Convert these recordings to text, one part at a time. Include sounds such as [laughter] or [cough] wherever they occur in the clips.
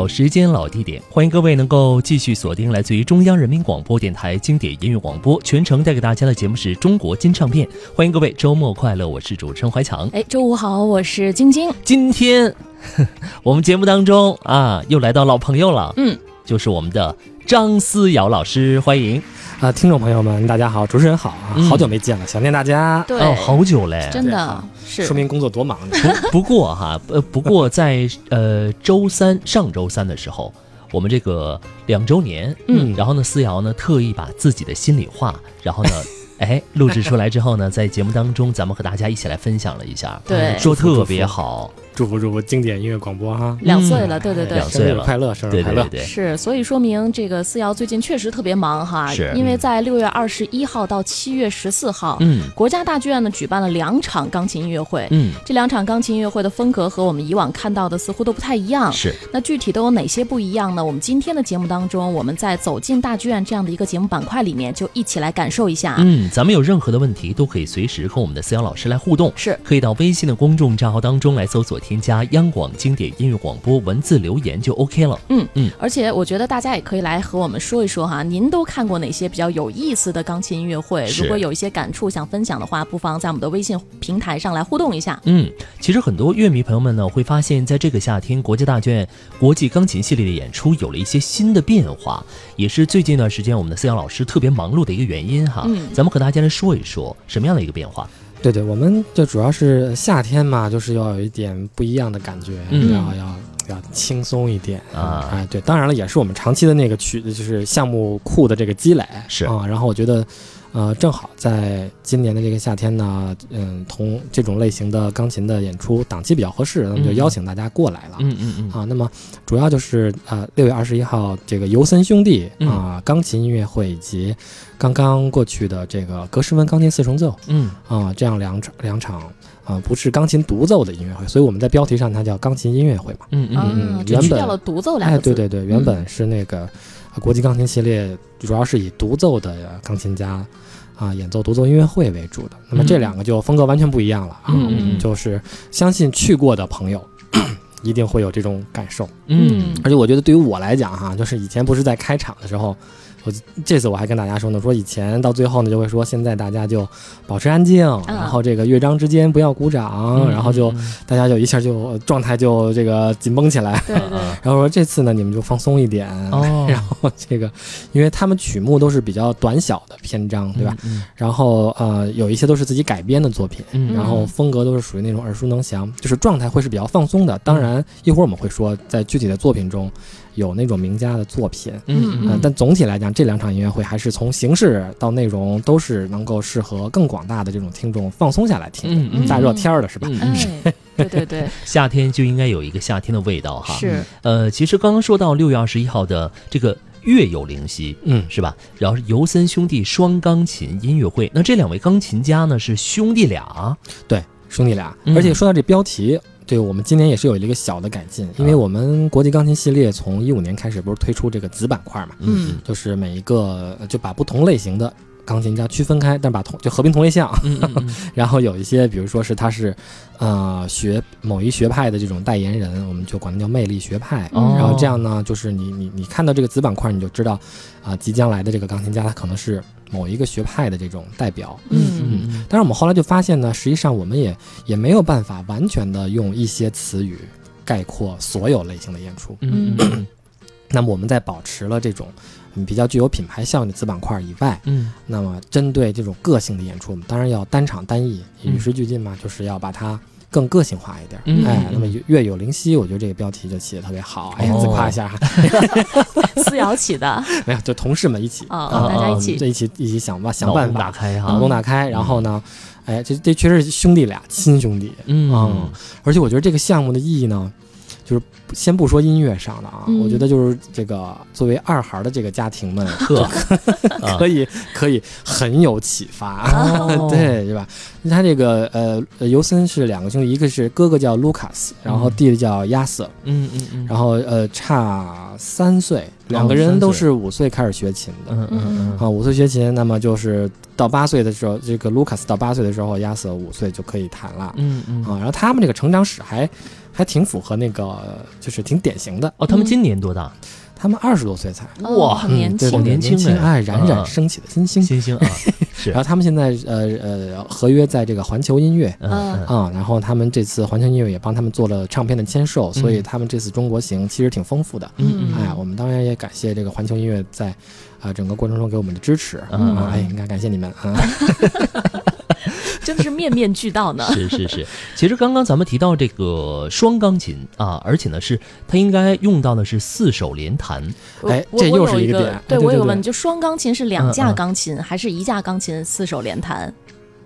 老时间、老地点，欢迎各位能够继续锁定来自于中央人民广播电台经典音乐广播，全程带给大家的节目是中国金唱片。欢迎各位周末快乐，我是主持人怀强。哎，周五好，我是晶晶。今天 [laughs] 我们节目当中啊，又来到老朋友了，嗯，就是我们的张思瑶老师，欢迎。啊，听众朋友们，大家好，主持人好啊，嗯。好久没见了，想念大家。对，哦，好久嘞，真的。是。说明工作多忙。不 [laughs] 不过哈，呃，不过在呃周三上周三的时候，我们这个两周年，嗯。然后呢，思瑶呢特意把自己的心里话，然后呢，[laughs] 哎，录制出来之后呢，在节目当中，咱们和大家一起来分享了一下，对。说特别好，祝福祝福经典音乐广播哈，两岁了，对对对两。岁了生日快乐，生日快乐。对对对对，是，所以说明这个思瑶最近确实特别忙哈，是因为在六月二十一号到七月十四号，嗯国家大剧院呢举办了两场钢琴音乐会。嗯，这两场钢琴音乐会的风格和我们以往看到的似乎都不太一样。是，那具体都有哪些不一样呢？我们今天的节目当中，我们在走进大剧院这样的一个节目板块里面，就一起来感受一下。嗯，咱们有任何的问题都可以随时和我们的思瑶老师来互动，是可以到微信的公众账号当中来搜索添加央广经典音乐广播，文字留言就 OK 了。嗯嗯而且我觉得大家也可以来和我们说一说哈，您都看过哪些比较有意思的钢琴音乐会？如果有一些感触想分享的话，不妨在我们的微信平台上来互动一下。嗯，其实很多乐迷朋友们呢，会发现在这个夏天，国际大剧院国际钢琴系列的演出有了一些新的变化，也是最近一段时间我们的思阳老师特别忙碌的一个原因哈。嗯咱们和大家来说一说什么样的一个变化？对对，我们就主要是夏天嘛，就是要有一点不一样的感觉，嗯要要要轻松一点啊哎，对，当然了，也是我们长期的那个曲，就是项目库的这个积累是啊。然后我觉得，呃，正好在今年的这个夏天呢，嗯，同这种类型的钢琴的演出档期比较合适，那么就嗯。邀请大家过来了。嗯嗯嗯，啊，那么主要就是呃六月二十一号这个尤森兄弟嗯。啊、钢琴音乐会以及刚刚过去的这个格什温钢琴四重奏。嗯。啊、这样两场两场啊、不是钢琴独奏的音乐会，所以我们在标题上它叫钢琴音乐会嘛。嗯嗯嗯。原本去掉了独奏两哎，个字。对对对，原本是那个、呃国际钢琴系列主要是以独奏的钢琴家。啊，演奏独奏音乐会为主的，那么这嗯两个就风格完全不一样了啊！嗯嗯嗯就是相信去过的朋友，一定会有这种感受。嗯而且我觉得对于我来讲哈，就是以前不是在开场的时候，我这次我还跟大家说呢，说以前到最后呢就会说，现在大家就保持安静，然后这个乐章之间不要鼓掌，嗯然后就大家就一下就状态就这个紧绷起来。对对然后说这次呢你们就放松一点，哦，[laughs] 然后这个因为他们曲目都是比较短小的篇章，对吧？嗯？然后呃有一些都是自己改编的作品。嗯，然后风格都是属于那种耳熟能详，就是状态会是比较放松的。当然，一会儿我们会说，在具体的作品中有那种名家的作品，嗯嗯、但总体来讲，这两场音乐会还是从形式到内容都是能够适合更广大的这种听众放松下来听的。嗯嗯大热天儿的是吧？嗯对对对，[laughs] 夏天就应该有一个夏天的味道哈。是呃，其实刚刚说到六月二十一号的这个月有灵犀，嗯，是吧？然后是尤森兄弟双钢琴音乐会，那这两位钢琴家呢是兄弟俩，对，兄弟俩。嗯而且说到这标题。对我们今年也是有了一个小的改进，因为我们国际钢琴系列从一五年开始不是推出这个子板块嘛，嗯。就是每一个呃就把不同类型的钢琴家区分开，但把同就合并同类项，嗯嗯嗯 [laughs] 然后有一些，比如说是他是，呃，学某一学派的这种代言人，我们就管他叫魅力学派。哦然后这样呢，就是你你你看到这个子板块，你就知道，啊、即将来的这个钢琴家他可能是某一个学派的这种代表。嗯嗯但是我们后来就发现呢，实际上我们也也没有办法完全的用一些词语概括所有类型的演出。嗯嗯那么我们在保持了这种嗯比较具有品牌效应的子板块以外，嗯。那么针对这种个性的演出，我们当然要单场单艺，嗯。与时俱进嘛，就是要把它更个性化一点。嗯哎，嗯那么月有灵犀，我觉得这个标题就起得特别好。哎呀，哦自夸一下。哈，思瑶起的。[laughs] 没有，就同事们一起哦啊大家一起。这一起一起想办想办脑洞打法，开哈，脑洞打开。然后呢，哎，这这确实是兄弟俩，亲兄弟。嗯。嗯。而且我觉得这个项目的意义呢，就是先不说音乐上的啊，嗯我觉得就是这个作为二孩的这个家庭们，呵，啊可以可以很有启发，哦 [laughs] 对，是吧？他这个呃呃尤森是两个兄弟，一个是哥哥叫卢卡斯，然后嗯弟弟叫亚瑟，嗯嗯嗯，然后呃差三岁，两个人都是五岁开始学琴的。嗯嗯嗯啊，五岁学琴，那么就是到八岁的时候，这个卢卡斯到八岁的时候，亚瑟五岁就可以弹了。嗯嗯啊，然后他们这个成长史还还挺符合那个，就是挺典型的。哦，他们今年多大？他们二十多岁才，哦哇很年轻。年轻轻，哎哎，冉冉升起的新星。新星啊，是。[laughs] 然，后他们现在呃呃合约在这个环球音乐。嗯嗯。啊，然后他们这次环球音乐也帮他们做了唱片的签售，所以嗯他们这次中国行其实挺丰富的。嗯嗯，哎，我们当然也感谢这个环球音乐在啊、整个过程中给我们的支持。嗯。啊，哎，应该感谢你们啊。[laughs] 真的是面面俱到呢。[laughs] 是是是，其实刚刚咱们提到这个双钢琴啊，而且呢是它应该用到的是四手联弹，哎这又是一个点哎对我有个问，就双钢琴是两架钢琴，还是一架钢琴四手联弹？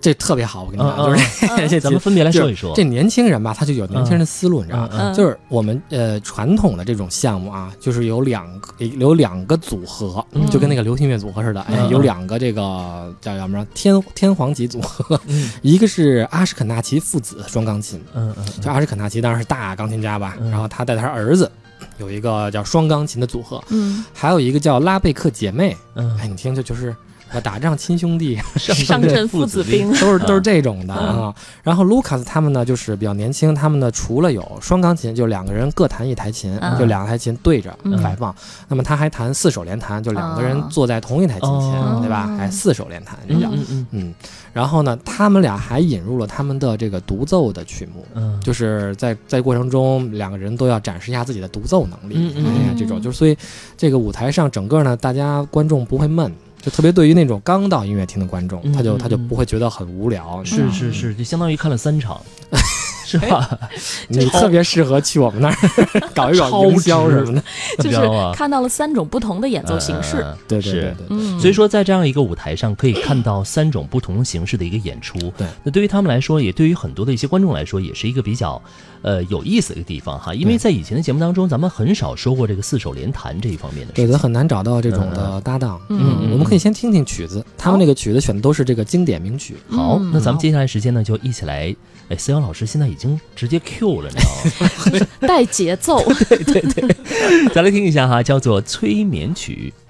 这特别好，我跟你讲，嗯就是 [laughs] 咱们分别来说一说。这年轻人吧，他就有年轻人的思路，你知道吗？就是我们呃传统的这种项目啊，就是有两个有两个组合，嗯。就跟那个流行乐组合似的，哎嗯，有两个这个叫叫什么天天皇级组合，嗯。[laughs] 一个是阿什肯纳奇父子双钢琴，嗯嗯就阿什肯纳奇当然是大钢琴家吧，嗯。然后他带他儿子有一个叫双钢琴的组合，嗯，还有一个叫拉贝克姐妹，嗯。哎，你听这就是呃打仗亲兄弟，[laughs] 上阵父子兵。都是都是这种的嗯啊。然后卢卡斯他们呢，就是比较年轻，他们呢除了有双钢琴，就两个人各弹一台琴，嗯就两台琴对着嗯摆放。那么他还弹四手联弹，就两个人哦坐在同一台琴前，哦对吧？哎，四手联弹这叫。嗯然后呢，他们俩还引入了他们的这个独奏的曲目，嗯，就是在在过程中两个人都要展示一下自己的独奏能力。嗯嗯哎呀，嗯这种就是所以这个舞台上整个呢，大家观众不会闷。就特别对于那种刚到音乐厅的观众，嗯他就他就不会觉得很无聊。是是是，就相当于看了三场，[laughs] 是吧？[laughs] 你特别适合去我们那儿 [laughs] 搞一搞超营销什么的。就是看到了三种不同的演奏形式。嗯对对对。所以说，在这样一个舞台上，可以看到三种不同形式的一个演出。对，那对于他们来说，也对于很多的一些观众来说，也是一个比较，呃，有意思的一个地方哈。因为在以前的节目当中，咱们很少说过这个四手联弹这一方面的对的，事情。很难找到这种的搭档。嗯嗯我们可以先听听曲子，他们那个曲子选的都是这个经典名曲。好，嗯那咱们接下来时间呢，就一起来，哎，思阳老师现在已经直接 Q 了，你知道吗？[laughs] 带节奏。[laughs] 对对对 [laughs] 再来听一下哈，叫做《催眠曲》。《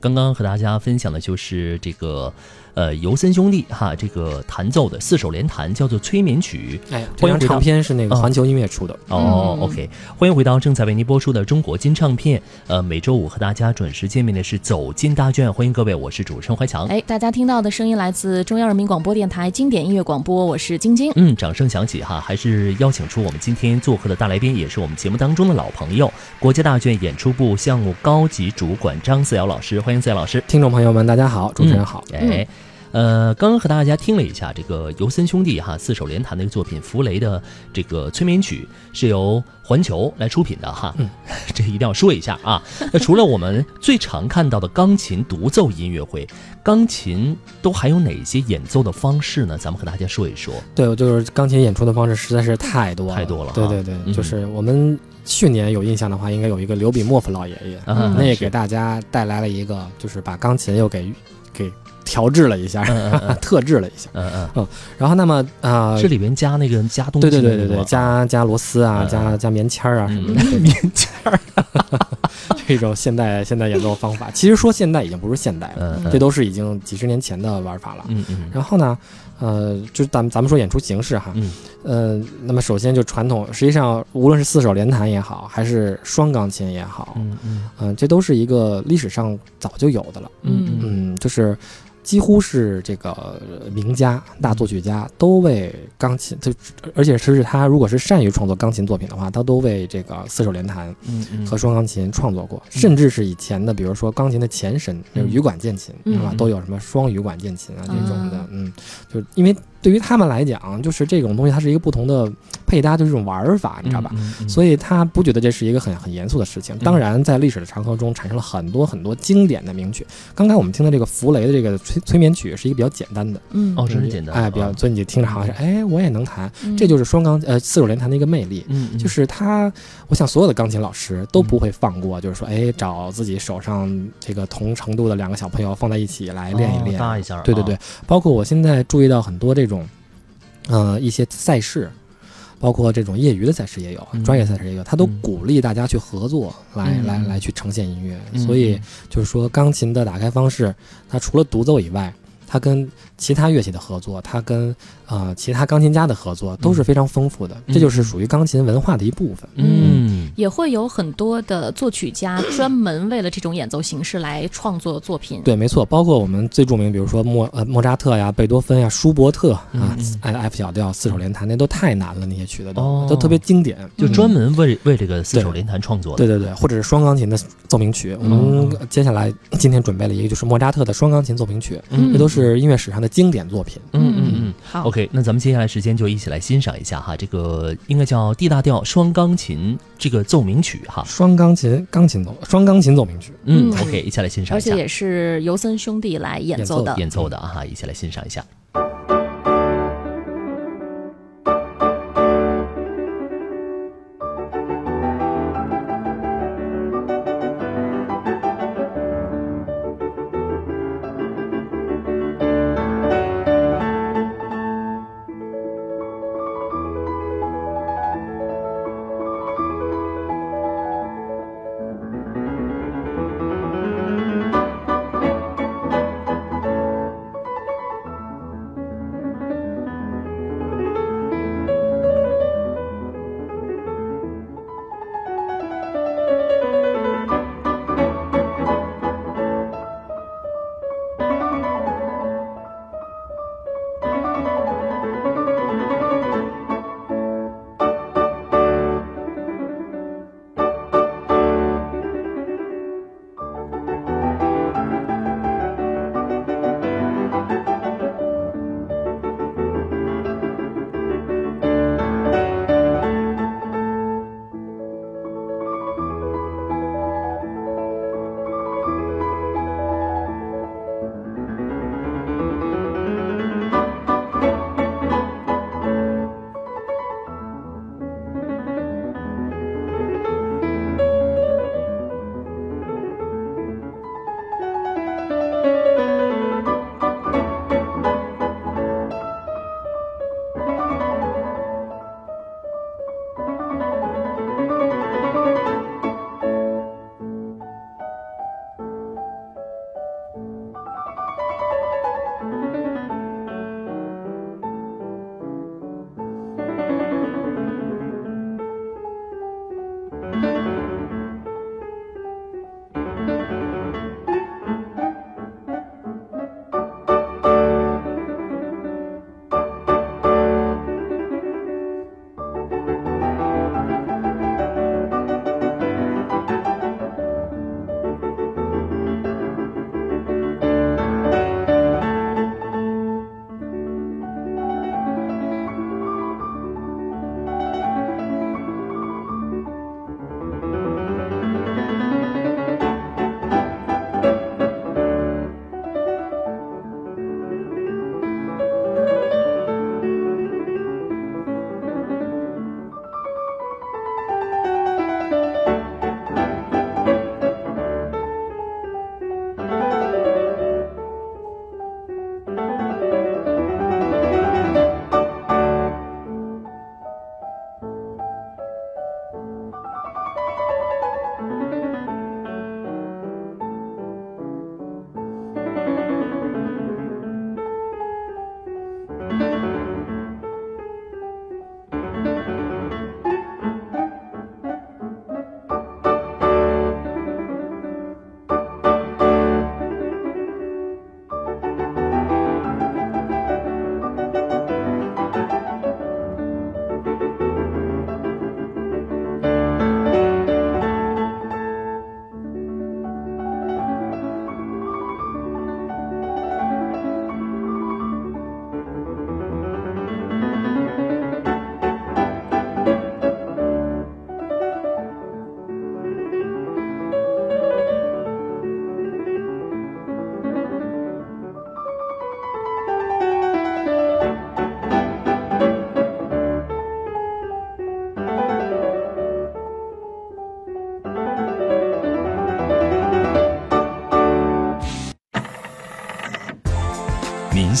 刚刚和大家分享的就是这个。呃，尤森兄弟哈，这个弹奏的四手联弹叫做催眠曲。哎，这张唱片是那个环球音乐出的。哦，OK，欢迎回到正在为您播出的中国金唱片。呃，每周五和大家准时见面的是走进大剧院，欢迎各位，我是主持人怀强。哎，大家听到的声音来自中央人民广播电台经典音乐广播，我是晶晶。嗯，掌声响起哈，还是邀请出我们今天做客的大来宾，也是我们节目当中的老朋友，国家大剧院演出部项目高级主管张思瑶老师，欢迎四位老师。听众朋友们，大家好，主持人好。哎。呃，刚刚和大家听了一下这个尤森兄弟哈四手联弹的一个作品《弗雷》的这个催眠曲，是由环球来出品的哈，[laughs] 这一定要说一下啊。那除了我们最常看到的钢琴独奏音乐会，钢琴都还有哪些演奏的方式呢？咱们和大家说一说。对，就是钢琴演出的方式实在是太多太多了。对对对，就是我们去年有印象的话，应该有一个刘比莫夫老爷爷，那也给大家带来了一个，就是把钢琴又给给。调制了一下，[laughs] 特制了一下，嗯嗯。嗯，然后那么啊，这里边加那个加东西，对对对对对，加加螺丝啊，加加棉签儿啊什么的，棉签儿，[laughs] 这种现代现代演奏方法，[laughs] 其实说现代已经不是现代了，这都是已经几十年前的玩法了。嗯嗯，然后呢，呃，就咱们咱们说演出形式哈，嗯，呃，那么首先就传统，实际上无论是四手联弹也好，还是双钢琴也好，嗯嗯，嗯，这都是一个历史上早就有的了。嗯。嗯，就是。几乎是这个名家、大作曲家都为钢琴，就而且是他如果是善于创作钢琴作品的话，他都为这个四手联弹和双钢琴创作过，甚至是以前的，比如说钢琴的前身，就是羽管键琴，是吧？都有什么双羽管键琴啊这种的，嗯，就因为。对于他们来讲，就是这种东西，它是一个不同的配搭，就是一种玩法，你知道吧？所以他不觉得这是一个很很严肃的事情。当然，在历史的长河中，产生了很多很多经典的名曲。刚才我们听的这个弗雷的这个催催眠曲，是一个比较简单的，嗯，哦，真是简单，哎，比较，所以你听着好像是，哎，我也能弹，这就是双钢呃四手联弹的一个魅力，嗯，就是他，我想所有的钢琴老师都不会放过，就是说，哎，找自己手上这个同程度的两个小朋友放在一起来练一练，搭一下，对对对，包括我现在注意到很多这种。呃，一些赛事，包括这种业余的赛事也有，专业赛事也有，他都鼓励大家去合作，来来来去呈现音乐。所以就是说，钢琴的打开方式，它除了独奏以外，它跟其他乐器的合作，它跟啊其他钢琴家的合作都是非常丰富的。这就是属于钢琴文化的一部分。嗯。也会有很多的作曲家 [clears throat] 专门为了这种演奏形式来创作作品。对，没错，包括我们最著名，比如说莫呃莫扎特呀、贝多芬呀、舒伯特啊，哎 F 小调四手联弹，那都太难了，那些曲子都都特别经典，就专门为为这个四手联弹创作的。对对对，或者是双钢琴的奏鸣曲。我们接下来今天准备了一个，就是莫扎特的双钢琴奏鸣曲，这都是音乐史上的经典作品。嗯嗯嗯，好，OK，那咱们接下来时间就一起来欣赏一下哈，这个应该叫 D 大调双钢琴这个。奏鸣曲哈，双钢琴钢琴奏，双钢琴奏鸣曲。嗯，OK，一起来欣赏一下。而且也是尤森兄弟来演奏的，演奏的啊哈，一起来欣赏一下。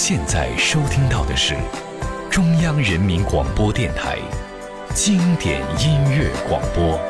现在收听到的是中央人民广播电台经典音乐广播。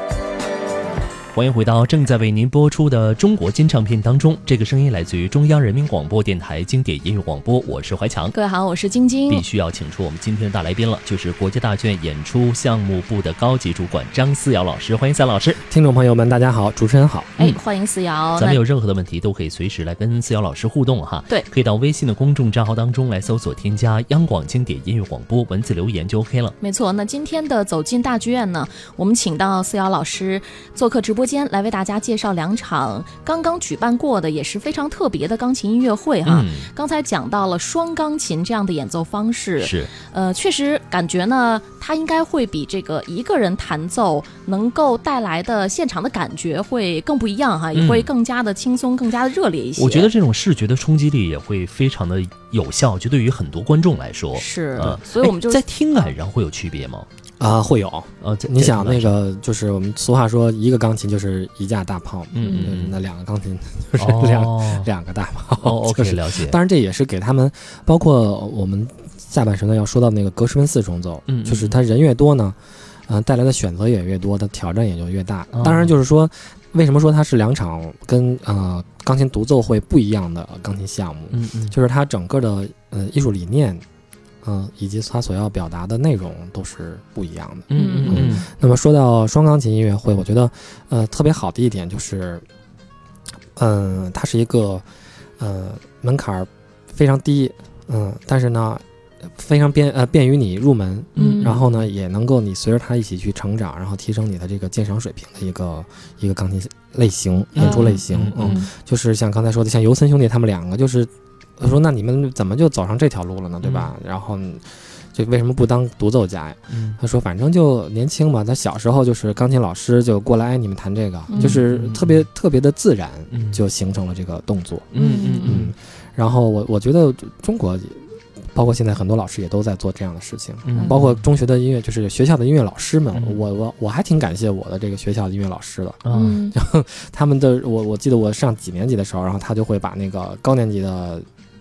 欢迎回到正在为您播出的中国金唱片当中，这个声音来自于中央人民广播电台经典音乐广播，我是怀强。各位好，我是晶晶。必须要请出我们今天的大来宾了，就是国家大剧院演出项目部的高级主管张思瑶老师，欢迎思瑶老师。听众朋友们，大家好，主持人好。哎，欢迎思瑶。咱们有任何的问题都可以随时来跟思瑶老师互动哈。对，可以到微信的公众账号当中来搜索添加央广经典音乐广播，文字留言就 OK 了。没错，那今天的走进大剧院呢，我们请到思瑶老师做客直播间来为大家。介绍两场刚刚举办过的也是非常特别的钢琴音乐会哈。刚才讲到了双钢琴这样的演奏方式，是呃，确实感觉呢，它应该会比这个一个人弹奏能够带来的现场的感觉会更不一样哈，也会更加的轻松，更加的热烈一些。我觉得这种视觉的冲击力也会非常的有效，就对于很多观众来说是。所以我们就在听感上会有区别吗？啊，会有呃，你想那个就是我们俗话说，一个钢琴就是一架大炮，嗯嗯，那两个钢琴就是两 [laughs] 两个大炮。哦 OK，了解。当然，这也是给他们，包括我们下半时呢要说到那个格什温四重奏，嗯，就是他人越多呢，嗯，带来的选择也越多，他挑战也就越大。当然，就是说，为什么说它是两场跟呃钢琴独奏会不一样的钢琴项目？嗯嗯，就是它整个的呃艺术理念。嗯，以及他所要表达的内容都是不一样的。嗯嗯嗯。那么说到双钢琴音乐会，我觉得，呃，特别好的一点就是，嗯，它是一个，呃，门槛非常低，嗯，但是呢，非常便呃便于你入门，嗯，然后呢，也能够你随着它一起去成长，然后提升你的这个鉴赏水平的一个一个钢琴类型演出类型。嗯，就是像刚才说的，像尤森兄弟他们两个就是。他说：“那你们怎么就走上这条路了呢？对吧？然后，就为什么不当独奏家呀？”他说：“反正就年轻嘛，他小时候就是钢琴老师就过来，哎，你们弹这个，就是特别特别的自然，就形成了这个动作。”嗯嗯嗯。然后我我觉得中国，包括现在很多老师也都在做这样的事情，包括中学的音乐，就是学校的音乐老师们，我我我还挺感谢我的这个学校的音乐老师的。嗯，[laughs] 他们的我我记得我上几年级的时候，然后他就会把那个高年级的。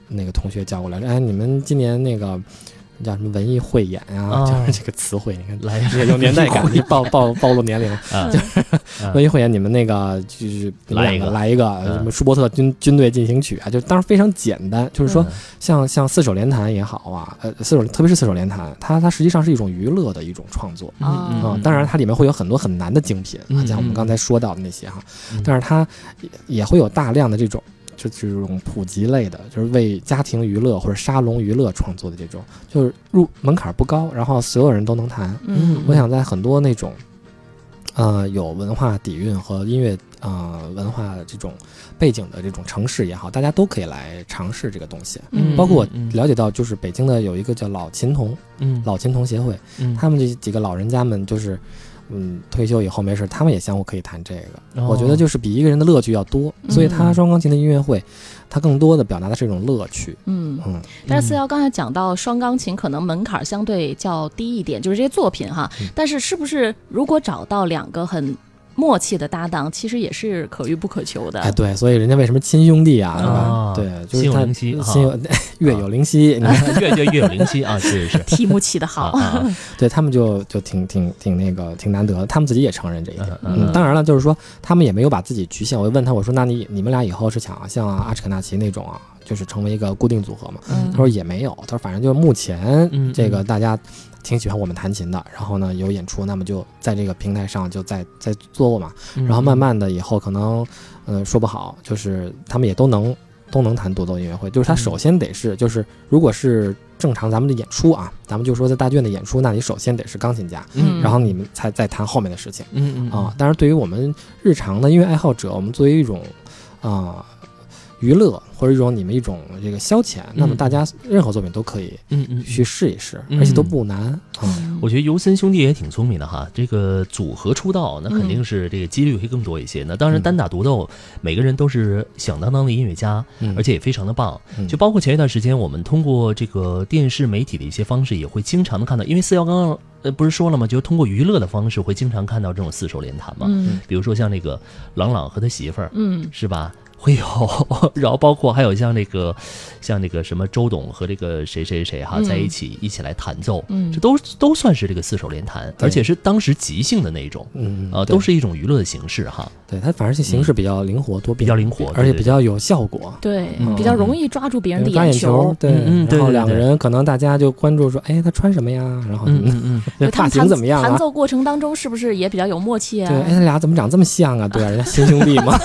那个同学叫过来，哎，你们今年那个叫什么文艺汇演啊？就是这个词汇，你看来有年代感，你暴 [laughs] 暴暴露年龄，就是文艺汇演，你们那个就是来一个来一个什么舒伯特军军队进行曲啊？就当然非常简单，就是说像像四手联弹也好啊，呃，四手特别是四手联弹，它它实际上是一种娱乐的一种创作啊。当然它里面会有很多很难的精品啊，像我们刚才说到的那些哈，但是它也会有大量的这种。就这种普及类的，就是为家庭娱乐或者沙龙娱乐创作的这种，就是入门槛不高，然后所有人都能弹。嗯，我想在很多那种，呃，有文化底蕴和音乐呃文化这种背景的这种城市也好，大家都可以来尝试这个东西。嗯，包括我了解到，就是北京的有一个叫老琴童，嗯，老琴童协会，嗯，他们这几个老人家们就是。嗯，退休以后没事，他们也相互可以谈这个。我觉得就是比一个人的乐趣要多，所以他双钢琴的音乐会，他更多的表达的是一种乐趣。嗯嗯。但是四幺刚才讲到双钢琴可能门槛相对较低一点，就是这些作品哈。但是是不是如果找到两个很。默契的搭档其实也是可遇不可求的。哎，对，所以人家为什么亲兄弟啊？对吧？对，就是心 [laughs] 有灵犀，心有月有灵犀，你看月月月有灵犀啊，是 [laughs] 是。题目起的好，[laughs] 对他们就就挺挺挺那个挺难得，他们自己也承认这一点。嗯，当然了，就是说他们也没有把自己局限。我就问他，我说那你你们俩以后是想像阿什肯纳奇那种啊，就是成为一个固定组合嘛？他说也没有，他说反正就是目前这个大家。挺喜欢我们弹琴的，然后呢有演出，那么就在这个平台上就在在做嘛，然后慢慢的以后可能，嗯说不好，就是他们也都能都能弹独奏音乐会，就是他首先得是就是如果是正常咱们的演出啊，咱们就说在大剧院的演出，那你首先得是钢琴家，嗯，然后你们才再谈后面的事情，嗯嗯。啊，当然对于我们日常的音乐爱好者，我们作为一种啊。娱乐或者一种你们一种这个消遣，那么大家任何作品都可以，嗯嗯，去试一试，而且都不难啊。我觉得尤森兄弟也挺聪明的哈，这个组合出道那肯定是这个几率会更多一些。那当然单打独斗，每个人都是响当当的音乐家，而且也非常的棒。就包括前一段时间，我们通过这个电视媒体的一些方式，也会经常的看到，因为四幺刚刚呃不是说了吗？就通过娱乐的方式，会经常看到这种四手联弹嘛。嗯，比如说像那个朗朗和他媳妇儿，嗯，是吧？会有，[laughs] 然后包括还有像那个，像那个什么周董和这个谁谁谁哈在一起一起来弹奏，嗯，这都都算是这个四手联弹，而且是当时即兴的那种，嗯呃，都是一种娱乐的形式哈。对，它反而是形式比较灵活多变，比较灵活，而且比较有效果，对，比较容易抓住别人的眼球，对，嗯，然后两个人可能大家就关注说，哎，他穿什么呀？然后嗯嗯，发型怎么样？弹奏过程当中是不是也比较有默契啊？对，哎，他俩怎么长这么像啊？对啊，人家亲兄弟嘛。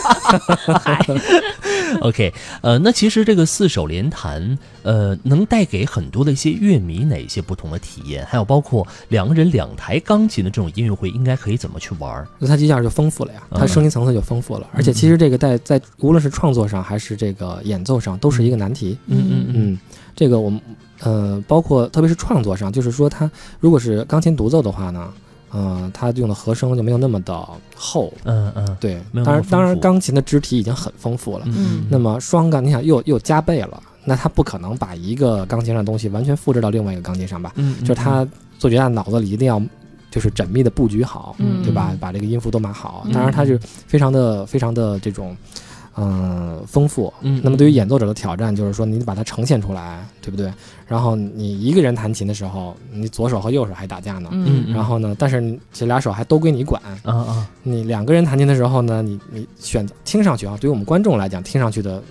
[laughs] OK，呃，那其实这个四手联弹，呃，能带给很多的一些乐迷哪些不同的体验？还有包括两个人两台钢琴的这种音乐会，应该可以怎么去玩？那它一下就丰富了呀，它声音层次就丰富了。而且其实这个在在无论是创作上还是这个演奏上，都是一个难题。嗯嗯嗯，这个我们呃，包括特别是创作上，就是说它如果是钢琴独奏的话呢？嗯，它用的和声就没有那么的厚。嗯嗯，对。当然，当然，钢琴的肢体已经很丰富了。嗯。那么双杠，你想又又加倍了，那它不可能把一个钢琴上的东西完全复制到另外一个钢琴上吧？嗯。就是他作曲家脑子里一定要就是缜密的布局好，对吧？把这个音符都码好。当然，它是非常的非常的这种。嗯，丰富。嗯，那么对于演奏者的挑战就是说，你把它呈现出来，对不对？然后你一个人弹琴的时候，你左手和右手还打架呢。嗯，然后呢，但是这俩手还都归你管。啊啊，你两个人弹琴的时候呢，你你选择听上去啊，对于我们观众来讲，听上去的。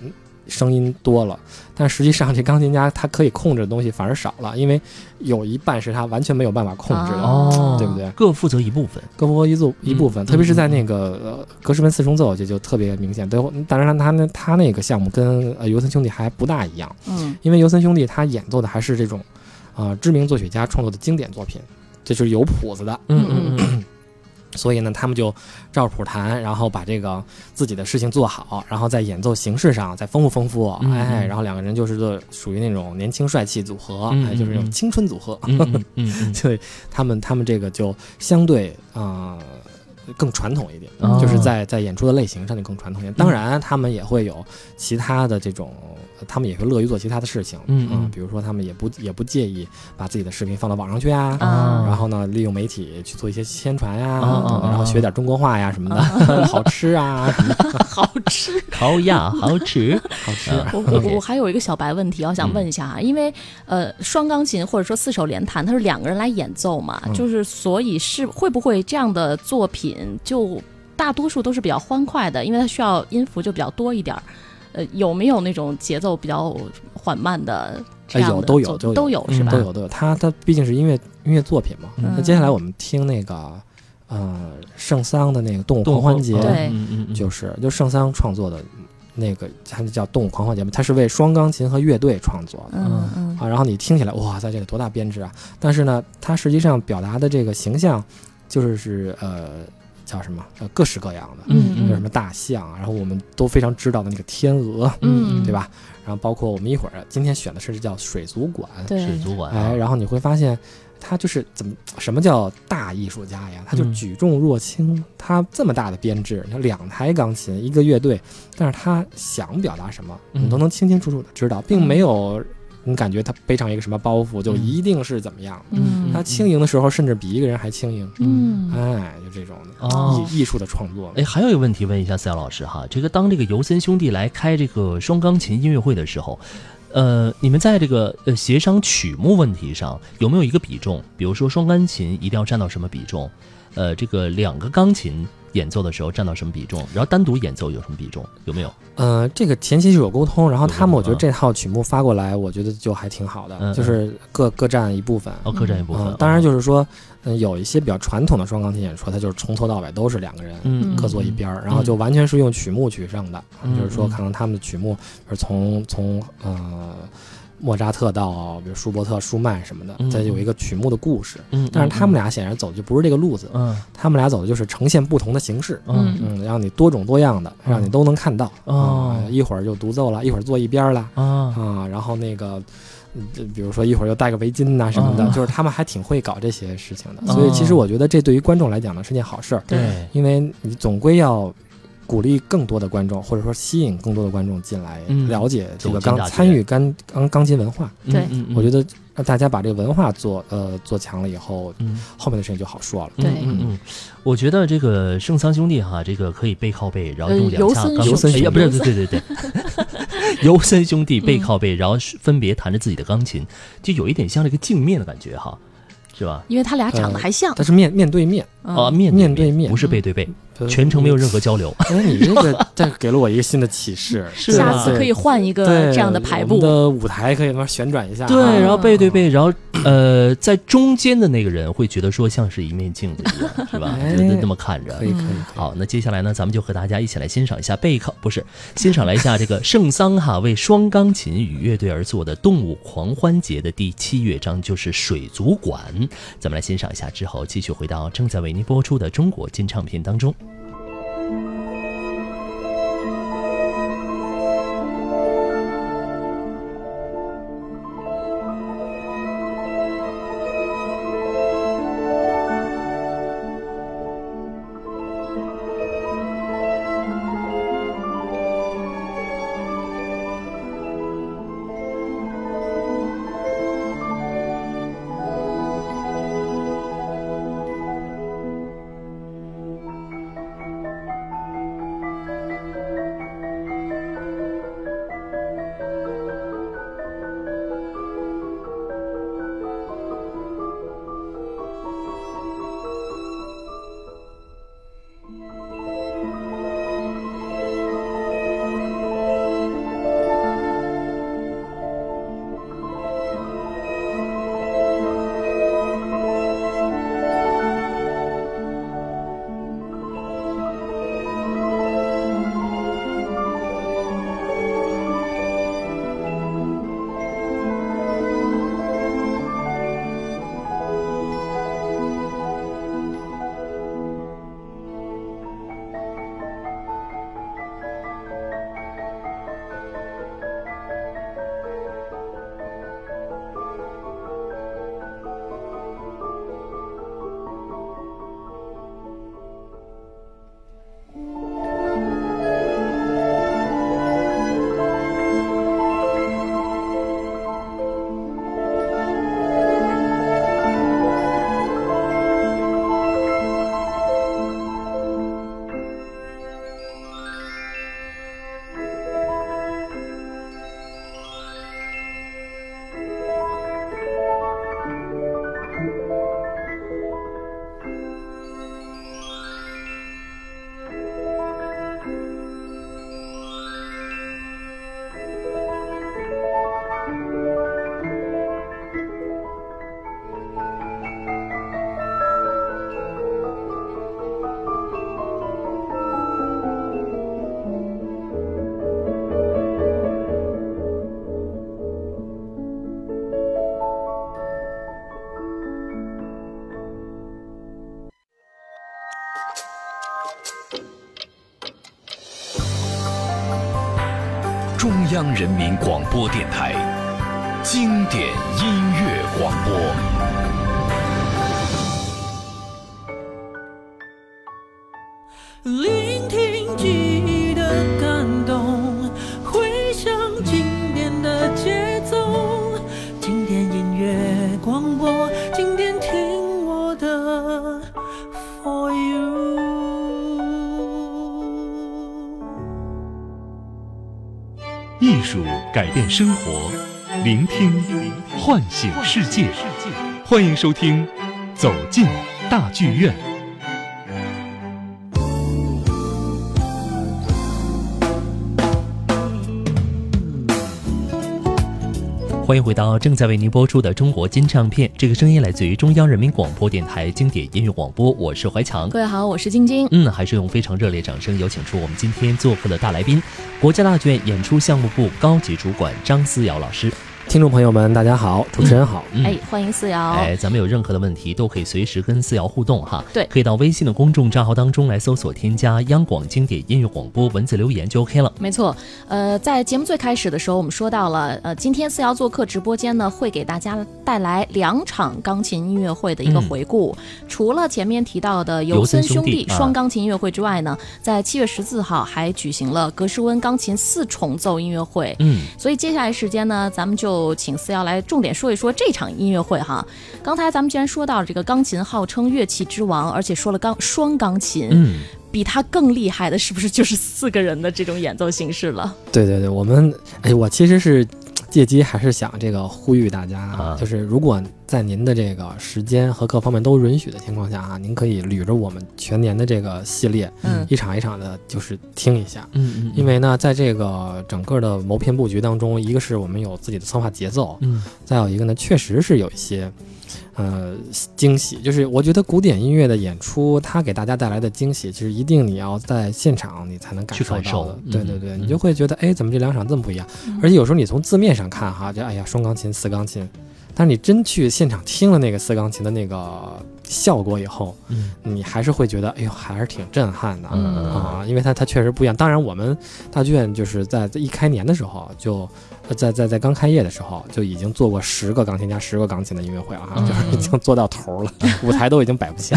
声音多了，但实际上这钢琴家他可以控制的东西反而少了，因为有一半是他完全没有办法控制的，对不对？各负责一部分，各负责一组一部分，特别是在那个格什温四重奏，这就特别明显。对，当然他那他那个项目跟呃尤森兄弟还不大一样，嗯，因为尤森兄弟他演奏的还是这种啊知名作曲家创作的经典作品，这就是有谱子的，嗯嗯嗯。[clears throat] 所以呢，他们就照谱弹，然后把这个自己的事情做好，然后在演奏形式上再丰富丰富，哎，然后两个人就是个属于那种年轻帅气组合，哎，就是那种青春组合，嗯，[laughs] 所以他们他们这个就相对啊。更传统一点，就是在在演出的类型上就更传统一点。当然，他们也会有其他的这种，他们也会乐于做其他的事情。嗯，比如说他们也不也不介意把自己的视频放到网上去啊，然后呢，利用媒体去做一些宣传呀，然后学点中国话呀什么的，好吃啊，[laughs] [laughs] [laughs] 好吃，烤鸭好吃，好吃。我我我还有一个小白问题，我想问一下啊，因为呃，双钢琴或者说四手联弹，它是两个人来演奏嘛，就是所以是会不会这样的作品？就大多数都是比较欢快的，因为它需要音符就比较多一点儿。呃，有没有那种节奏比较缓慢的？有，都有，都有，是吧？都有，都有。它它毕竟是音乐音乐作品嘛。那接下来我们听那个呃圣桑的那个动物狂欢节，对，就是就圣桑创作的那个，它叫动物狂欢节嘛。它是为双钢琴和乐队创作的。嗯嗯。啊，然后你听起来哇塞，这个多大编制啊！但是呢，它实际上表达的这个形象就是是呃。叫什么？呃，各式各样的，嗯，有什么大象，然后我们都非常知道的那个天鹅，嗯，对吧？然后包括我们一会儿今天选的是叫水族馆，水族馆，哎，然后你会发现，他就是怎么什么叫大艺术家呀？他就举重若轻，他这么大的编制，你看两台钢琴，一个乐队，但是他想表达什么，你都能清清楚楚的知道，并没有。你感觉他背上一个什么包袱，就一定是怎么样？嗯，他轻盈的时候，甚至比一个人还轻盈。嗯，哎，就这种的艺艺术的创作。哎，还有一个问题问一下赛老师哈，这个当这个尤森兄弟来开这个双钢琴音乐会的时候，呃，你们在这个呃协商曲目问题上有没有一个比重？比如说双钢琴一定要占到什么比重？呃，这个两个钢琴。演奏的时候占到什么比重？然后单独演奏有什么比重？有没有？呃，这个前期是有沟通，然后他们我觉得这套曲目发过来，我觉得就还挺好的，就是各各占一部分。哦，各占一部分。当然就是说，嗯，有一些比较传统的双钢琴演出，它就是从头到尾都是两个人各坐一边儿，然后就完全是用曲目取胜的，就是说可能他们的曲目是从从呃。莫扎特到比如舒伯特、舒曼什么的，再有一个曲目的故事。嗯，但是他们俩显然走的就不是这个路子。嗯，他们俩走的就是呈现不同的形式。嗯嗯，让你多种多样的，让你都能看到。啊，一会儿就独奏了，一会儿坐一边了。啊啊，然后那个，比如说一会儿又戴个围巾呐什么的，就是他们还挺会搞这些事情的。所以其实我觉得这对于观众来讲呢是件好事儿。对，因为你总归要。鼓励更多的观众，或者说吸引更多的观众进来了解这个钢参与钢钢钢琴文化。对，我觉得让大家把这个文化做呃做强了以后，后面的事情就好说了。对，嗯嗯，我觉得这个圣桑兄弟哈，这个可以背靠背，然后用两下钢琴，哎不是，对对对对，[laughs] 尤森兄弟背靠背，然后分别弹着自己的钢琴，就有一点像那个镜面的感觉哈。是吧？因为他俩长得还像，他是面面对面。啊，面面对面，不是背对背。全程没有任何交流。[laughs] 哎，你这个这给了我一个新的启示，[laughs] 下次可以换一个这样的排布的舞台，可以那旋转一下。对，然后背对背，然后呃，在中间的那个人会觉得说像是一面镜子一样，是吧？就那么看着。可以可以。好，那接下来呢，咱们就和大家一起来欣赏一下贝克，不是欣赏来一下这个圣桑哈为双钢琴与乐队而作的《动物狂欢节》的第七乐章，就是水族馆。咱们来欣赏一下之后，继续回到正在为您播出的中国金唱片当中。央人民广播电台经典音乐广播。改变生活，聆听唤醒世界。欢迎收听《走进大剧院》。欢迎回到正在为您播出的中国金唱片，这个声音来自于中央人民广播电台经典音乐广播，我是怀强。各位好，我是晶晶。嗯，还是用非常热烈掌声有请出我们今天做客的大来宾，国家大剧院演出项目部高级主管张思瑶老师。听众朋友们，大家好，主持人好，哎，欢迎思瑶，哎，咱们有任何的问题都可以随时跟思瑶互动哈，对，可以到微信的公众账号当中来搜索添加央广经典音乐广播，文字留言就 OK 了。没错，呃，在节目最开始的时候，我们说到了，呃，今天思瑶做客直播间呢，会给大家带来两场钢琴音乐会的一个回顾。除了前面提到的尤森兄弟双钢琴音乐会之外呢，在七月十四号还举行了格什温钢琴四重奏音乐会。嗯，所以接下来时间呢，咱们就请思瑶来。重点说一说这场音乐会哈，刚才咱们既然说到这个钢琴号称乐器之王，而且说了钢双钢琴，嗯，比它更厉害的是不是就是四个人的这种演奏形式了？对对对，我们哎，我其实是。借机还是想这个呼吁大家啊，就是如果在您的这个时间和各方面都允许的情况下啊，您可以捋着我们全年的这个系列，嗯，一场一场的，就是听一下，嗯嗯，因为呢，在这个整个的谋篇布局当中，一个是我们有自己的策划节奏，嗯，再有一个呢，确实是有一些。呃，惊喜就是我觉得古典音乐的演出，它给大家带来的惊喜，其实一定你要在现场你才能感受到的。对对对，你就会觉得，哎，怎么这两场这么不一样？而且有时候你从字面上看，哈，就哎呀，双钢琴、四钢琴，但是你真去现场听了那个四钢琴的那个。效果以后，嗯，你还是会觉得，哎呦，还是挺震撼的啊，因为它它确实不一样。当然，我们大剧院就是在在一开年的时候，就在在在刚开业的时候就已经做过十个钢琴家十个钢琴的音乐会了哈，就是已经做到头了，舞台都已经摆不下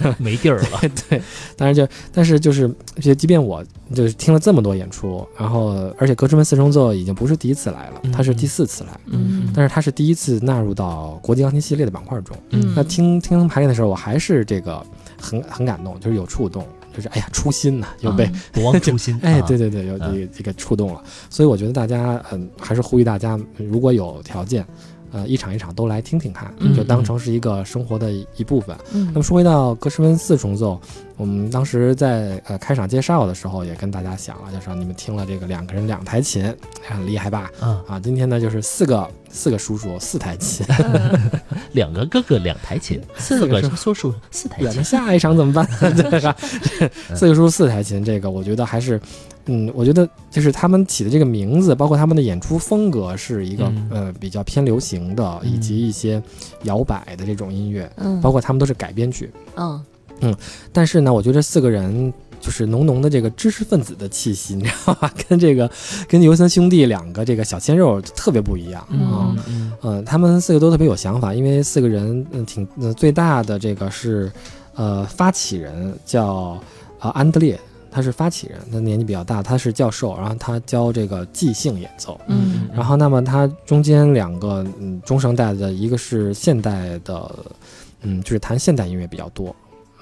了，[laughs] 没地儿了。对，但是就但是就是，就即便我就是听了这么多演出，然后而且格什温四重奏已经不是第一次来了，他是第四次来，嗯，但是他是第一次纳入到国际钢琴系列的板块中，嗯，那听。听排练的时候，我还是这个很很感动，就是有触动，就是哎呀，初心呐，又被 [laughs] 不忘初心，哎，对对对，有这个这个触动了，所以我觉得大家嗯，还是呼吁大家，如果有条件。呃，一场一场都来听听看，就当成是一个生活的一部分。那么说回到格什温四重奏，我们当时在呃开场介绍的时候也跟大家讲了，就说你们听了这个两个人两台琴，很厉害吧？嗯啊，今天呢就是四个四个叔叔四台琴，[laughs] 两个哥哥两台琴，四个叔叔四台琴。下一场怎么办？[laughs] 对吧？四个叔叔四台琴，这个我觉得还是。嗯，我觉得就是他们起的这个名字，包括他们的演出风格，是一个呃比较偏流行的，以及一些摇摆的这种音乐，嗯，包括他们都是改编曲，嗯嗯，但是呢，我觉得这四个人就是浓浓的这个知识分子的气息，你知道吧？[laughs] 跟这个跟尤森兄弟两个这个小鲜肉特别不一样啊，嗯，他们四个都特别有想法，因为四个人嗯挺最大的这个是呃发起人叫啊安德烈。他是发起人，他年纪比较大，他是教授，然后他教这个即兴演奏。嗯，然后那么他中间两个嗯中生代的，一个是现代的，嗯，就是弹现代音乐比较多，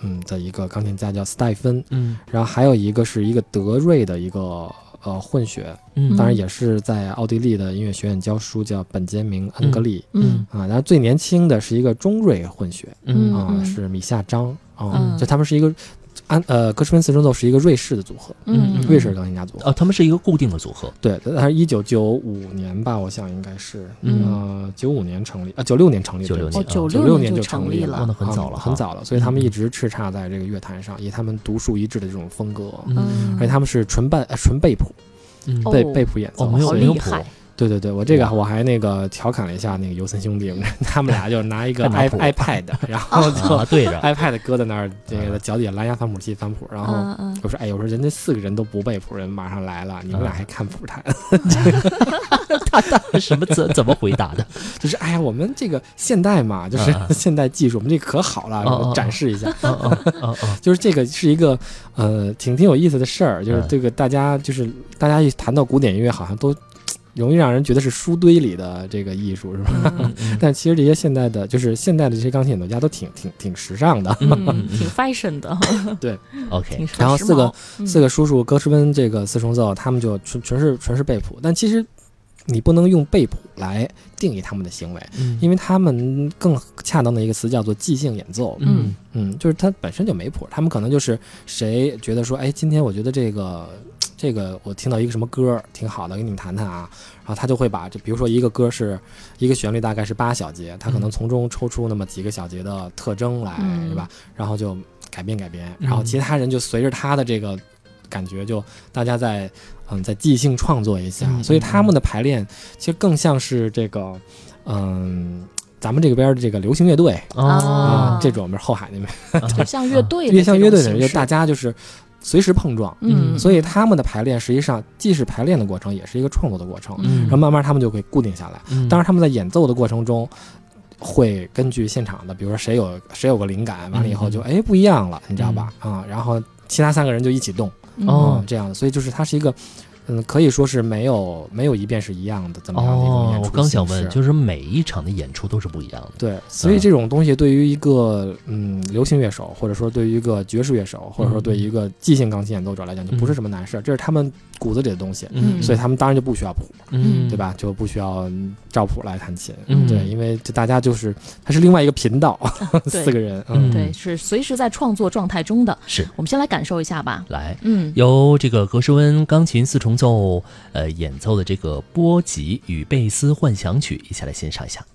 嗯的一个钢琴家叫斯戴芬。嗯，然后还有一个是一个德瑞的一个呃混血，嗯，当然也是在奥地利的音乐学院教书，叫本杰明恩格利。嗯啊，然后最年轻的是一个中瑞混血，嗯啊是米夏张啊，就他们是一个。安呃，格什温四重奏是一个瑞士的组合，嗯，瑞士钢琴家组合，哦，他们是一个固定的组合，对，他是一九九五年吧，我想应该是，呃，九五年成立，啊，九六年成立，九六年，九六年就成立了，很早了，很早了，所以他们一直叱咤在这个乐坛上，以他们独树一帜的这种风格，嗯，而且他们是纯伴纯贝谱，贝贝谱演奏，好厉害。对对对，我这个我还那个调侃了一下那个尤森兄弟，[laughs] 他们俩就拿一个 i iPad，然 [laughs] 后就对着 iPad 搁在那儿，这个脚底下蓝牙翻谱器翻谱，然后我说哎，我说人家四个人都不背谱，人马上来了，你们俩还看谱弹？[laughs] 他他什么怎怎么回答的？就是哎呀，我们这个现代嘛，就是现代技术，我们这可好了，展示一下。就是这个是一个呃挺挺有意思的事儿，就是这个大家就是大家一谈到古典音乐，好像都。容易让人觉得是书堆里的这个艺术，是吧？[laughs] 但其实这些现代的，就是现代的这些钢琴演奏家都挺挺挺时尚的，[laughs] 挺 fashion 的。[laughs] 对，OK。然后四个四个叔叔格什温这个四重奏，他们就纯纯是纯是背谱，但其实你不能用背谱来定义他们的行为，因为他们更恰当的一个词叫做即兴演奏。嗯嗯，就是他本身就没谱，他们可能就是谁觉得说，哎，今天我觉得这个。这个我听到一个什么歌挺好的，给你们谈谈啊。然后他就会把这，比如说一个歌是一个旋律，大概是八小节，他可能从中抽出那么几个小节的特征来，是吧？然后就改编改编，然后其他人就随着他的这个感觉，就大家在嗯在即兴创作一下，所以他们的排练其实更像是这个嗯。咱们这个边的这个流行乐队啊，这种，比如后海那边，[laughs] 像乐队，越像乐队的，就大家就是随时碰撞，嗯，所以他们的排练实际上既是排练的过程，也是一个创作的过程，然后慢慢他们就会固定下来。当然，他们在演奏的过程中，会根据现场的，比如说谁有谁有个灵感，完了以后就哎不一样了，你知道吧？啊，然后其他三个人就一起动，哦，这样的，所以就是它是一个。嗯，可以说是没有没有一遍是一样的，怎么样的一种演出我刚想问，就是每一场的演出都是不一样的。对，所以这种东西对于一个嗯流行乐手，或者说对于一个爵士乐手，或者说对于一个即兴钢琴演奏者来讲，就不是什么难事。这是他们骨子里的东西，嗯所以他们当然就不需要谱，嗯对吧？就不需要照谱来弹琴。嗯对，因为这大家就是它是另外一个频道，[laughs] 四个人，嗯对，是随时在创作状态中的。是我们先来感受一下吧。来，嗯，由这个格什温钢琴四重。奏，呃，演奏的这个波吉与贝斯幻想曲，一起来欣赏一下。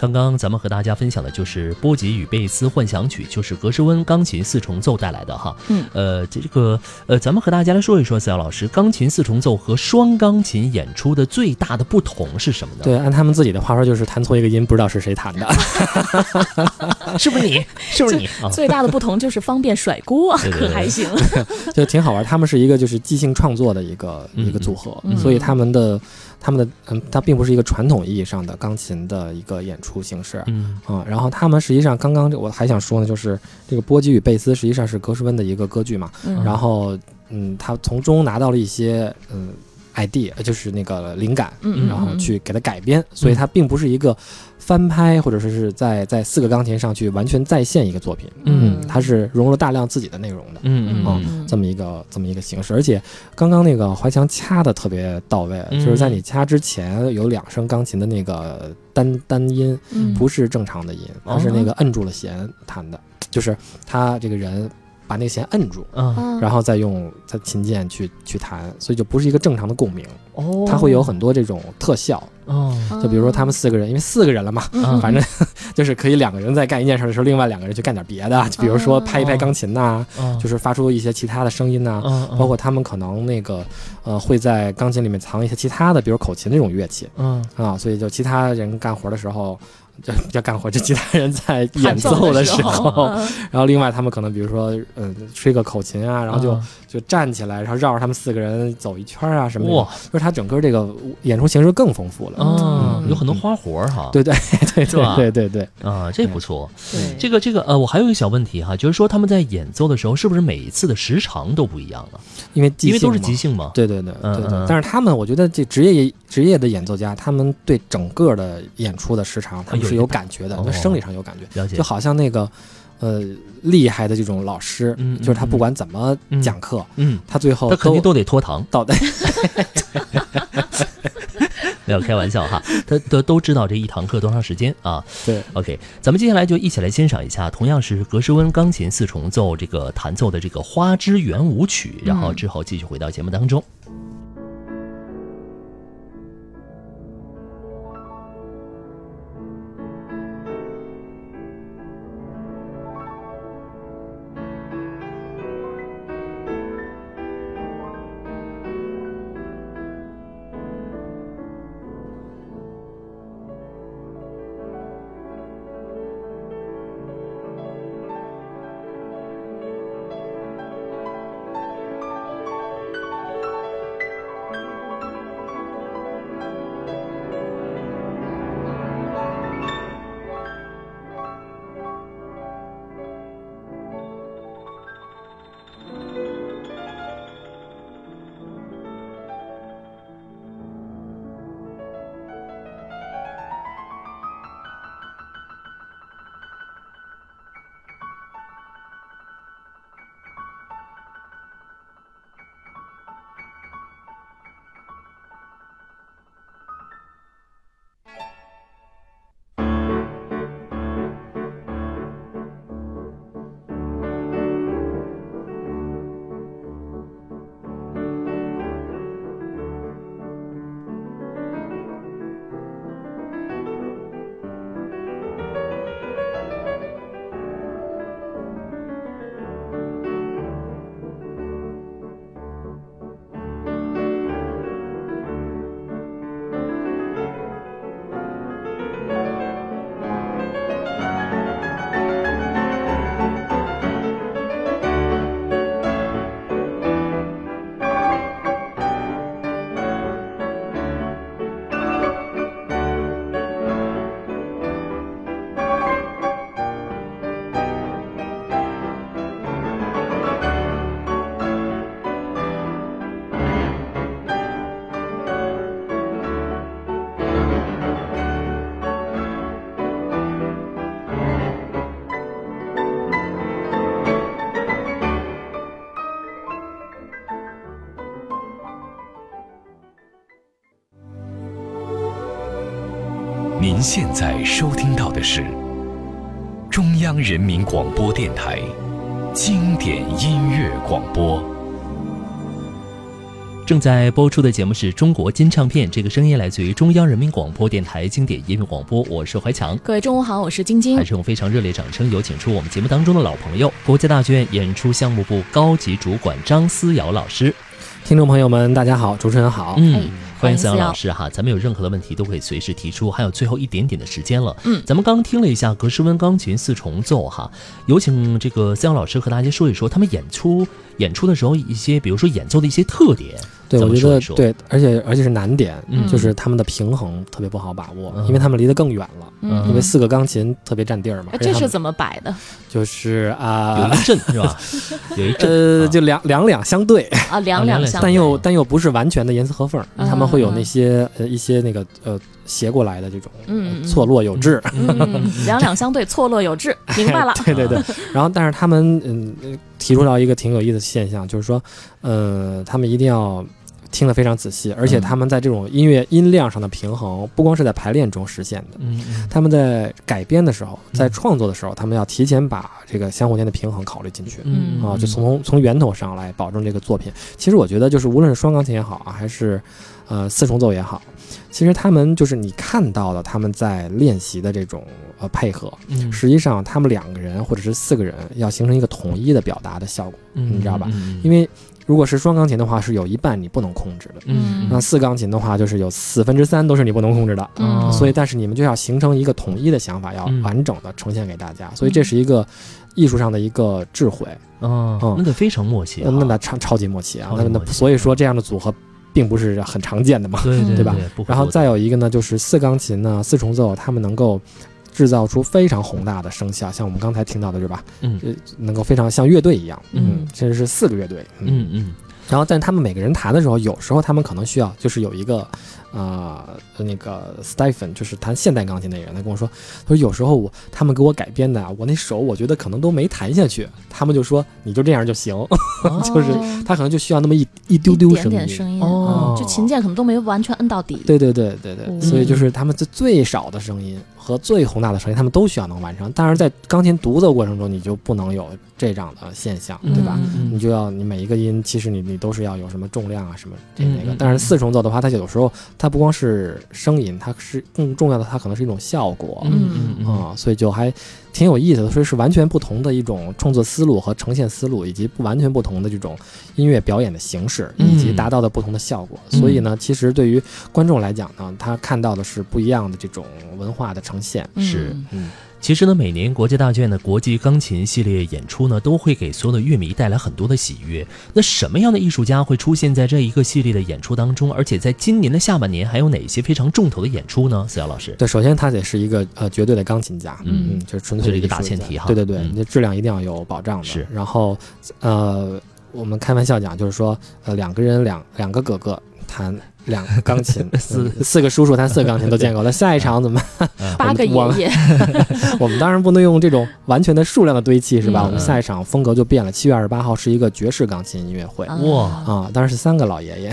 刚刚咱们和大家分享的就是波吉与贝斯幻想曲，就是格什温钢琴四重奏带来的哈。嗯，呃，这个呃，咱们和大家来说一说，思瑶老师，钢琴四重奏和双钢琴演出的最大的不同是什么呢？对，按他们自己的话说，就是弹错一个音，不知道是谁弹的，[laughs] [laughs] 是不是你？[laughs] 是不是你？最大的不同就是方便甩锅，可还行？[laughs] 就挺好玩。他们是一个就是即兴创作的一个一个组合，所以他们的。他们的嗯，它并不是一个传统意义上的钢琴的一个演出形式，嗯啊，然后他们实际上刚刚我还想说呢，就是这个波吉与贝斯实际上是格什温的一个歌剧嘛，然后嗯，他从中拿到了一些嗯 idea，就是那个灵感，然后去给它改编，所以它并不是一个。翻拍或者说是在在四个钢琴上去完全再现一个作品，嗯，它是融入了大量自己的内容的，嗯嗯，这么一个这么一个形式。而且刚刚那个怀强掐的特别到位，就是在你掐之前有两声钢琴的那个单单音，不是正常的音，它是那个摁住了弦弹的，就是他这个人把那个弦摁住，嗯，然后再用它琴键去去弹，所以就不是一个正常的共鸣，哦，它会有很多这种特效。哦，就比如说他们四个人，因为四个人了嘛，反正 [laughs] 就是可以两个人在干一件事的时候，另外两个人去干点别的，就比如说拍一拍钢琴呐，就是发出一些其他的声音呐，包括他们可能那个呃会在钢琴里面藏一些其他的，比如口琴那种乐器，嗯。啊，所以就其他人干活的时候。就比较干活，就其他人在演奏的时候，[laughs] 然后另外他们可能比如说，嗯，吹个口琴啊，然后就就站起来，然后绕着他们四个人走一圈啊什么的。哇，就是他整个这个演出形式更丰富了，嗯，有很多花活哈。对对对对对对对啊，这不错。对，这个这个呃，我还有一个小问题哈，就是说他们在演奏的时候，是不是每一次的时长都不一样了？因为因为都是即兴嘛。对对对对对。但是他们，我觉得这职业职业的演奏家，他们对整个的演出的时长，他们是有感觉的，就生理上有感觉。就好像那个，呃，厉害的这种老师，嗯就是他不管怎么讲课，嗯，他最后他肯定都得拖堂到的。[laughs] 没有开玩笑哈，他都都知道这一堂课多长时间啊？对，OK，咱们接下来就一起来欣赏一下，同样是格什温钢琴四重奏这个弹奏的这个花之圆舞曲，然后之后继续回到节目当中。您现在收听到的是中央人民广播电台经典音乐广播。正在播出的节目是中国金唱片，这个声音来自于中央人民广播电台经典音乐广播。我是怀强，各位中午好，我是晶晶。还是用非常热烈掌声有请出我们节目当中的老朋友，国家大剧院演出项目部高级主管张思瑶老师。听众朋友们，大家好，主持人好，嗯，欢迎思阳老师哈，咱们有任何的问题都可以随时提出，还有最后一点点的时间了，嗯，咱们刚听了一下格什温钢琴四重奏哈，有请这个思阳老师和大家说一说他们演出演出的时候一些，比如说演奏的一些特点。对，我觉得对，而且而且是难点，就是他们的平衡特别不好把握，因为他们离得更远了，因为四个钢琴特别占地儿嘛。这是怎么摆的？就是啊，有一阵是吧？有一阵，呃，就两两两相对啊，两两相，但又但又不是完全的严丝合缝，他们会有那些呃一些那个呃斜过来的这种，嗯，错落有致，两两相对，错落有致，明白了。[laughs] 对对对，[laughs] 然后但是他们嗯提出到一个挺有意思的现象，就是说，呃，他们一定要。听得非常仔细，而且他们在这种音乐音量上的平衡，不光是在排练中实现的，嗯，他们在改编的时候，在创作的时候，他们要提前把这个相互间的平衡考虑进去，嗯啊，就从从源头上来保证这个作品。其实我觉得，就是无论是双钢琴也好啊，还是呃四重奏也好，其实他们就是你看到的他们在练习的这种呃配合，实际上他们两个人或者是四个人要形成一个统一的表达的效果，你知道吧？因为。如果是双钢琴的话，是有一半你不能控制的。嗯，那四钢琴的话，就是有四分之三都是你不能控制的。嗯，所以，但是你们就要形成一个统一的想法，要完整的呈现给大家。所以，这是一个艺术上的一个智慧。嗯，那得非常默契。那那超超级默契啊！那那所以说，这样的组合并不是很常见的嘛？对对吧？然后再有一个呢，就是四钢琴呢，四重奏，他们能够。制造出非常宏大的声效，像我们刚才听到的，对吧？嗯，能够非常像乐队一样，嗯，甚至是四个乐队，嗯。嗯。然后，但他们每个人弹的时候，有时候他们可能需要，就是有一个。啊，那个 Stephen 就是弹现代钢琴那人，他跟我说，他说有时候我他们给我改编的，我那手我觉得可能都没弹下去，[laughs] 他们就说你就这样就行，[laughs] 就是他可能就需要那么一一丢丢声音，声音哦，就琴键可能都没完全摁到底。对对对对对，所以就是他们最最少的声音和最宏大的声音，他们都需要能完成。但是在钢琴独奏过程中，你就不能有这样的现象，对吧？你就要你每一个音，其实你你都是要有什么重量啊什么这那个。但是四重奏的话，它有时候。它不光是声音，它是更重要的，它可能是一种效果，嗯嗯啊，所以就还挺有意思的，所以是完全不同的一种创作思路和呈现思路，以及不完全不同的这种音乐表演的形式，以及达到的不同的效果。所以呢，其实对于观众来讲呢，他看到的是不一样的这种文化的呈现，是。嗯。其实呢，每年国家大剧院的国际钢琴系列演出呢，都会给所有的乐迷带来很多的喜悦。那什么样的艺术家会出现在这一个系列的演出当中？而且在今年的下半年，还有哪些非常重头的演出呢？思瑶老师，对，首先他得是一个呃绝对的钢琴家，嗯嗯，就是纯粹的一个大前提哈。对对对，你质量一定要有保障的。是，然后呃，我们开玩笑讲，就是说呃两个人两两个哥哥弹。两个 [laughs] 钢琴，[laughs] 四四个叔叔他四个钢琴都见过了。下一场怎么办？[laughs] 八个爷爷。我们当然不能用这种完全的数量的堆砌，是吧？我们下一场风格就变了。七月二十八号是一个爵士钢琴音乐会。哇啊！当然是三个老爷爷。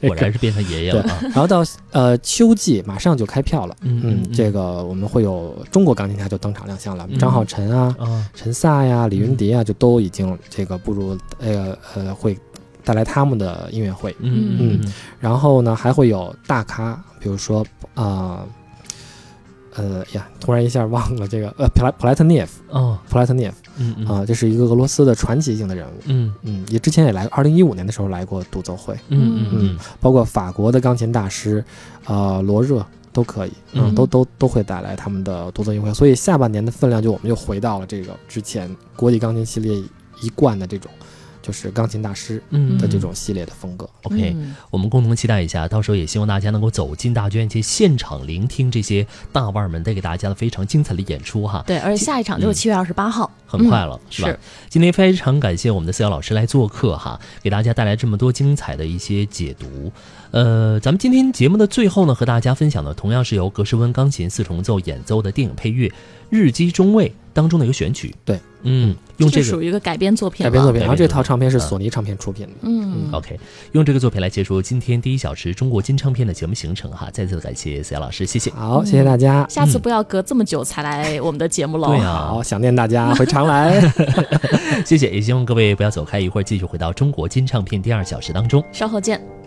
果然是变成爷爷了。然后到呃秋季马上就开票了。嗯，这个我们会有中国钢琴家就登场亮相了。张浩辰啊，陈萨呀，李云迪啊，就都已经这个步入呃呃会。带来他们的音乐会，嗯嗯，然后呢还会有大咖，比如说啊，呃呀，突然一下忘了这个呃普莱普莱特涅夫哦，普莱特涅夫，嗯啊，这是一个俄罗斯的传奇性的人物，嗯。嗯，也之前也来，二零一五年的时候来过独奏会，嗯嗯嗯，包括法国的钢琴大师啊罗热都可以，嗯，都都都会带来他们的独奏音乐会，所以下半年的分量就我们又回到了这个之前国际钢琴系列一贯的这种。就是钢琴大师的这种系列的风格。OK，我们共同期待一下，到时候也希望大家能够走进大剧院去现场聆听这些大腕们带给大家的非常精彩的演出哈。对，而且下一场就是七月二十八号，很快了，是吧？今天非常感谢我们的思瑶老师来做客哈，给大家带来这么多精彩的一些解读。呃，咱们今天节目的最后呢，和大家分享的同样是由格什温钢琴四重奏演奏的电影配乐《日机中尉》。当中的一个选曲。对，嗯，用这个属于一个改编作品。改编作品，然后这套唱片是索尼唱片出品的。嗯，OK，用这个作品来结束今天第一小时中国金唱片的节目行程哈。再次感谢思瑶老师，谢谢。好，谢谢大家。下次不要隔这么久才来我们的节目了。对啊，好，想念大家，会常来。[laughs] 谢谢，也希望各位不要走开，一会儿继续回到中国金唱片第二小时当中。稍后见。